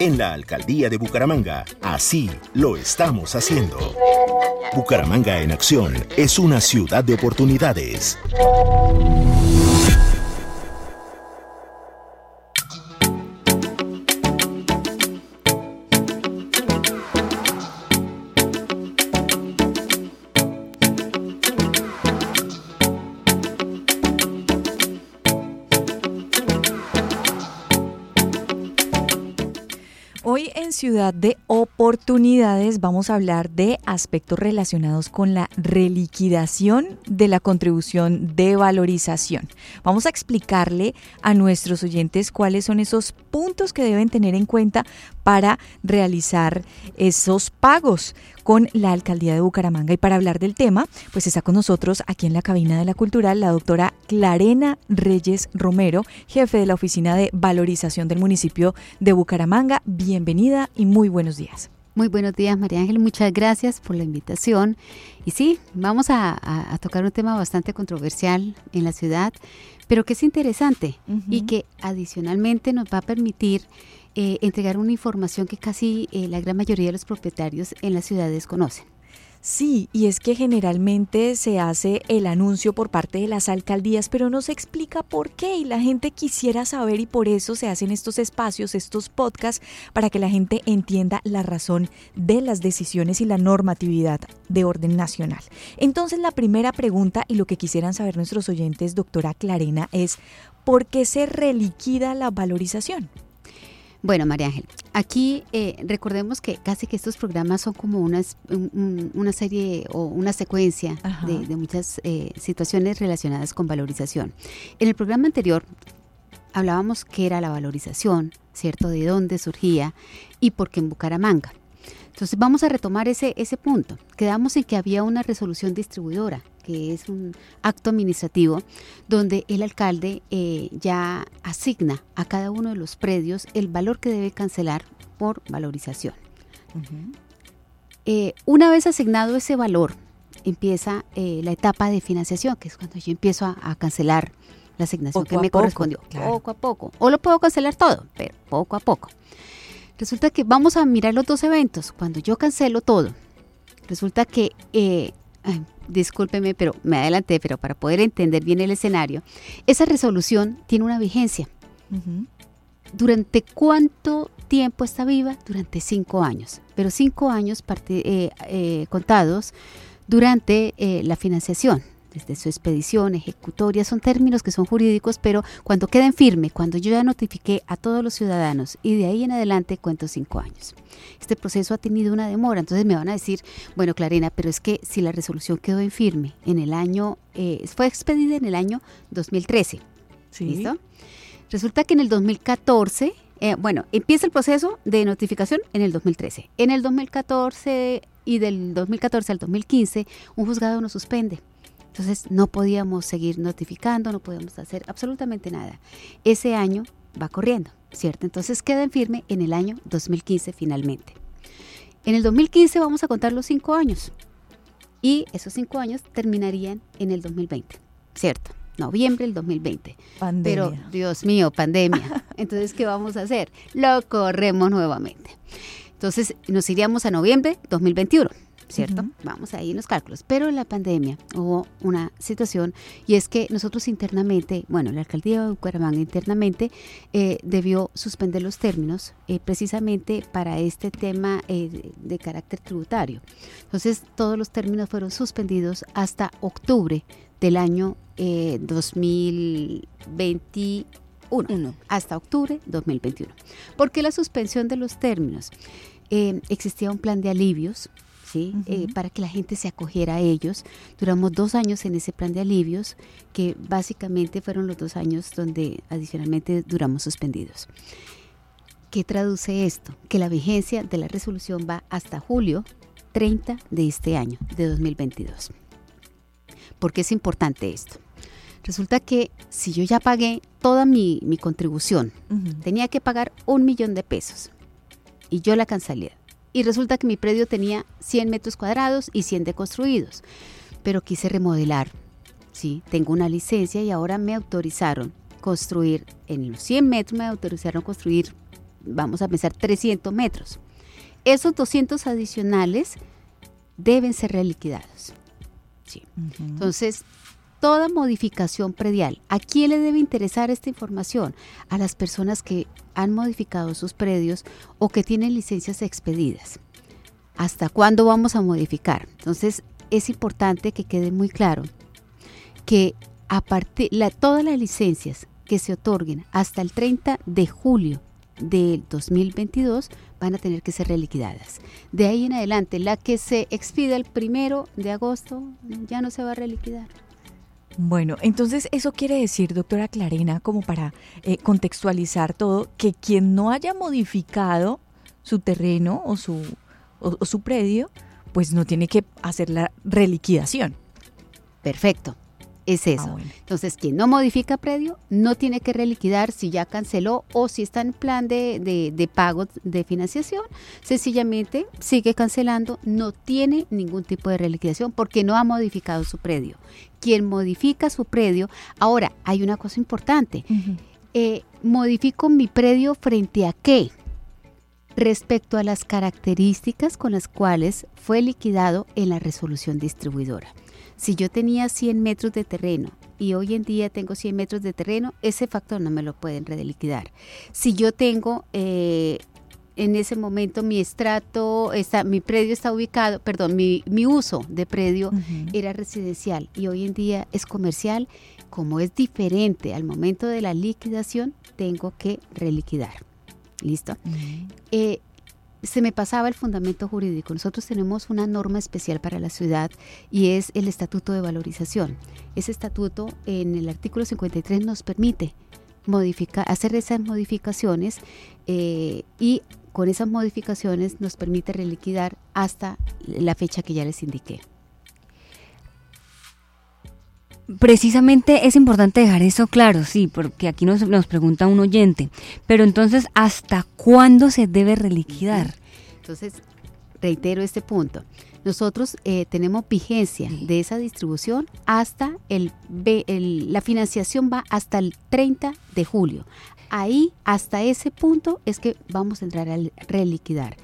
En la alcaldía de Bucaramanga, así lo estamos haciendo. Bucaramanga en acción es una ciudad de oportunidades. De oportunidades vamos a hablar de aspectos relacionados con la reliquidación de la contribución de valorización. Vamos a explicarle a nuestros oyentes cuáles son esos puntos que deben tener en cuenta para realizar esos pagos con la alcaldía de Bucaramanga. Y para hablar del tema, pues está con nosotros aquí en la cabina de la cultural la doctora Clarena Reyes Romero, jefe de la Oficina de Valorización del municipio de Bucaramanga. Bienvenida y muy buenos días. Muy buenos días, María Ángel. Muchas gracias por la invitación. Y sí, vamos a, tocar un tema bastante controversial en la ciudad, pero que es interesante y que adicionalmente nos va a permitir eh, entregar una información que casi eh, la gran mayoría de los propietarios en las ciudades conocen. Sí, y es que generalmente se hace el anuncio por parte de las alcaldías, pero no se explica por qué y la gente quisiera saber y por eso se hacen estos espacios, estos podcasts, para que la gente entienda la razón de las decisiones y la normatividad de orden nacional. Entonces la primera pregunta y lo que quisieran saber nuestros oyentes, doctora Clarena, es ¿por qué se reliquida la valorización? Bueno, María Ángel, aquí eh, recordemos que casi que estos programas son como una, una serie o una secuencia de, muchas eh, situaciones relacionadas con valorización. En el programa anterior hablábamos qué era la valorización, ¿cierto? De dónde surgía y por qué en Bucaramanga. Entonces vamos a retomar ese, ese punto. Quedamos en que había una resolución distribuidora, que es un acto administrativo, donde el alcalde eh, ya asigna a cada uno de los predios el valor que debe cancelar por valorización. Eh, una vez asignado ese valor, empieza eh, la etapa de financiación, que es cuando yo empiezo a, cancelar la asignación que me correspondió, poco a poco. O lo puedo cancelar todo, pero poco a poco. Resulta que vamos a mirar los dos eventos. Cuando yo cancelo todo, resulta que, eh, discúlpeme, pero me adelanté, pero para poder entender bien el escenario, esa resolución tiene una vigencia. ¿Durante cuánto tiempo está viva? Durante cinco años, pero cinco años eh, eh, contados durante la financiación desde su expedición, ejecutoria, son términos que son jurídicos, pero cuando queden firme, cuando yo ya notifiqué a todos los ciudadanos y de ahí en adelante cuento cinco años. Este proceso ha tenido una demora, entonces me van a decir, bueno, Clarena, pero es que si la resolución quedó en firme en el año, eh, fue expedida en el año 2013, ¿listo? Resulta que en el 2014, eh, bueno, empieza el proceso de notificación en el 2013. En el 2014 y del 2014 al 2015, un juzgado nos suspende entonces no podíamos seguir notificando, no podíamos hacer absolutamente nada. Ese año va corriendo, ¿cierto? Entonces queda en firme en el año 2015 finalmente. En el 2015 vamos a contar los cinco años y esos cinco años terminarían en el 2020, ¿cierto? Noviembre del 2020. Pandemia. Pero, Dios mío, pandemia. Entonces, ¿qué vamos a hacer? Lo corremos nuevamente. Entonces, nos iríamos a noviembre 2021. ¿Cierto? Vamos ahí en los cálculos. Pero en la pandemia hubo una situación y es que nosotros internamente, bueno, la alcaldía de Bucaramanga internamente eh, debió suspender los términos eh, precisamente para este tema eh, de carácter tributario. Entonces, todos los términos fueron suspendidos hasta octubre del año 2021. Hasta octubre 2021. ¿Por qué la suspensión de los términos? existía un plan de alivios ¿sí? Eh, para que la gente se acogiera a ellos. Duramos dos años en ese plan de alivios, que básicamente fueron los dos años donde adicionalmente duramos suspendidos. ¿Qué traduce esto? Que la vigencia de la resolución va hasta julio 30 de este año, de 2022. ¿Por qué es importante esto? Resulta que si yo ya pagué toda mi, contribución, tenía que pagar un millón de pesos y yo la cancelé y resulta que mi predio tenía 100 metros cuadrados y 100 deconstruidos, pero quise remodelar. Sí, tengo una licencia y ahora me autorizaron construir, en los 100 metros me autorizaron construir, vamos a pensar, 300 metros. Esos 200 adicionales deben ser reliquidados. Sí. Entonces, toda modificación predial. ¿A quién le debe interesar esta información? A las personas que han modificado sus predios o que tienen licencias expedidas. ¿Hasta cuándo vamos a modificar? Entonces, es importante que quede muy claro que a partir todas las licencias que se otorguen hasta el 30 de julio del 2022 van a tener que ser reliquidadas. De ahí en adelante, la que se expida el primero de agosto ya no se va a reliquidar. Bueno, entonces eso quiere decir, doctora Clarena, como para eh, contextualizar todo, que quien no haya modificado su terreno o su, o su predio, pues no tiene que hacer la reliquidación. Perfecto es ah, eso. Entonces, quien no modifica predio no tiene que reliquidar si ya canceló o si está en plan de, de, de pago de financiación, sencillamente sigue cancelando, no tiene ningún tipo de reliquidación porque no ha modificado su predio. Quien modifica su predio, ahora hay una cosa importante, eh, modifico mi predio frente a qué? respecto a las características con las cuales fue liquidado en la resolución distribuidora. Si yo tenía 100 metros de terreno y hoy en día tengo 100 metros de terreno, ese factor no me lo pueden redeliquidar. Si yo tengo eh, en ese momento mi estrato, está, mi predio está ubicado, perdón, mi, uso de predio era residencial y hoy en día es comercial, como es diferente al momento de la liquidación, tengo que reliquidar. ¿Listo? se me pasaba el fundamento jurídico. Nosotros tenemos una norma especial para la ciudad y es el Estatuto de Valorización. Ese estatuto en el artículo 53 nos permite modificar, hacer esas modificaciones eh, y con esas modificaciones nos permite reliquidar hasta la fecha que ya les indiqué. Precisamente es importante dejar eso claro, sí, porque aquí nos, nos pregunta un oyente, pero entonces, ¿hasta cuándo se debe reliquidar? Entonces, reitero este punto. Nosotros eh, tenemos vigencia de esa distribución hasta el, el, la financiación va hasta el 30 de julio. Ahí, hasta ese punto, es que vamos a entrar a reliquidar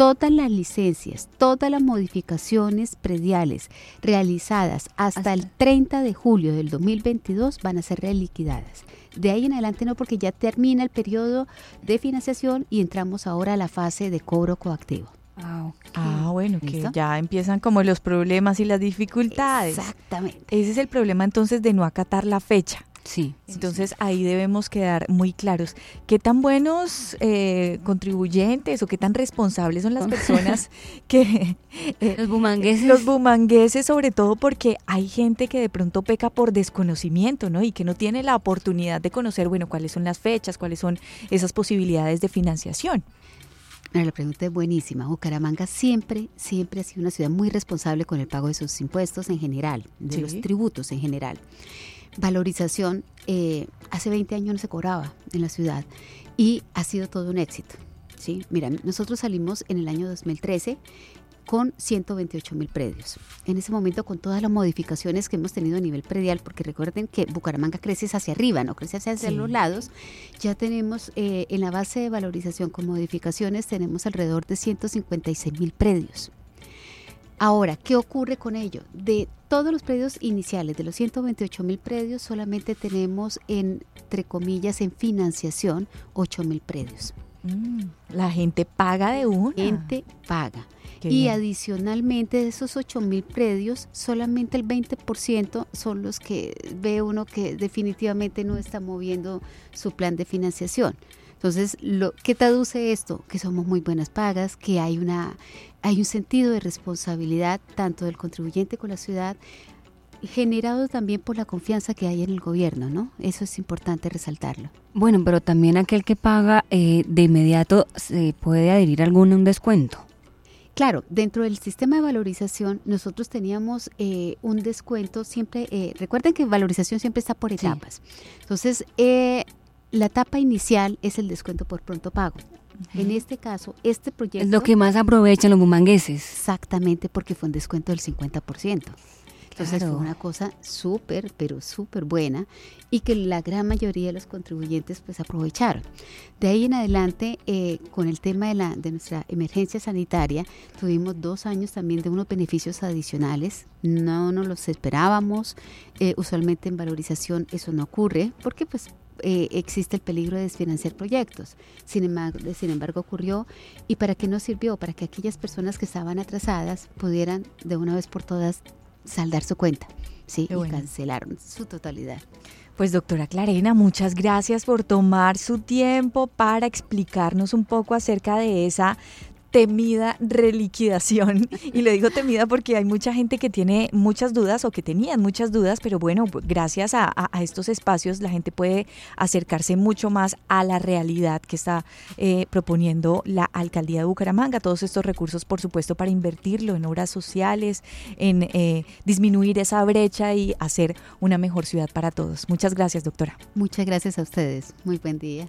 todas las licencias, todas las modificaciones prediales realizadas hasta, el 30 de julio del 2022 van a ser reliquidadas. De ahí en adelante no, porque ya termina el periodo de financiación y entramos ahora a la fase de cobro coactivo. Ah, ah bueno, que ya empiezan como los problemas y las dificultades. Exactamente. Ese es el problema entonces de no acatar la fecha. Sí. Entonces ahí debemos quedar muy claros. ¿Qué tan buenos eh, contribuyentes o qué tan responsables son las personas que... Eh, los bumangueses. Los bumangueses sobre todo porque hay gente que de pronto peca por desconocimiento, ¿no? Y que no tiene la oportunidad de conocer, bueno, cuáles son las fechas, cuáles son esas posibilidades de financiación. La pregunta es buenísima. Bucaramanga siempre, siempre ha sido una ciudad muy responsable con el pago de sus impuestos en general, de los tributos en general valorización eh, hace 20 años no se cobraba en la ciudad y ha sido todo un éxito. ¿sí? Mira, nosotros salimos en el año 2013 con 128 mil predios. En ese momento, con todas las modificaciones que hemos tenido a nivel predial, porque recuerden que Bucaramanga crece hacia arriba, no crece hacia los lados, ya tenemos eh, en la base de valorización con modificaciones, tenemos alrededor de 156 mil predios. Ahora, ¿qué ocurre con ello? De todos los predios iniciales, de los 128 mil predios, solamente tenemos, entre comillas, en financiación 8 mil predios. Mm, la gente paga de una. La gente paga. Y adicionalmente de esos 8 mil predios, solamente el 20% son los que ve uno que definitivamente no está moviendo su plan de financiación. Entonces, lo, ¿qué traduce esto? Que somos muy buenas pagas, que hay, una, hay un sentido de responsabilidad tanto del contribuyente con la ciudad, generado también por la confianza que hay en el gobierno, ¿no? Eso es importante resaltarlo. Bueno, pero también aquel que paga eh, de inmediato se puede adherir a algún descuento. Claro, dentro del sistema de valorización nosotros teníamos eh, un descuento siempre, eh, recuerden que valorización siempre está por etapas. Entonces, eh, la etapa inicial es el descuento por pronto pago. En este caso, este proyecto... Es lo que más aprovechan los bumangueses. Exactamente, porque fue un descuento del 50%. Entonces fue una cosa súper, pero súper buena y que la gran mayoría de los contribuyentes pues aprovecharon. De ahí en adelante, eh, con el tema de, la, de nuestra emergencia sanitaria, tuvimos dos años también de unos beneficios adicionales. No nos los esperábamos. Eh, usualmente en valorización eso no ocurre porque pues eh, existe el peligro de desfinanciar proyectos. Sin embargo, sin embargo, ocurrió. ¿Y para qué nos sirvió? Para que aquellas personas que estaban atrasadas pudieran de una vez por todas saldar su cuenta ¿sí? y cancelaron su totalidad. Pues doctora Clarena, muchas gracias por tomar su tiempo para explicarnos un poco acerca de esa temida reliquidación. Y le digo temida porque hay mucha gente que tiene muchas dudas o que tenían muchas dudas, pero bueno, gracias a, estos espacios la gente puede acercarse mucho más a la realidad que está eh, proponiendo la alcaldía de Bucaramanga. Todos estos recursos, por supuesto, para invertirlo en obras sociales, en eh, disminuir esa brecha y hacer una mejor ciudad para todos. Muchas gracias, doctora. Muchas gracias a ustedes. Muy buen día.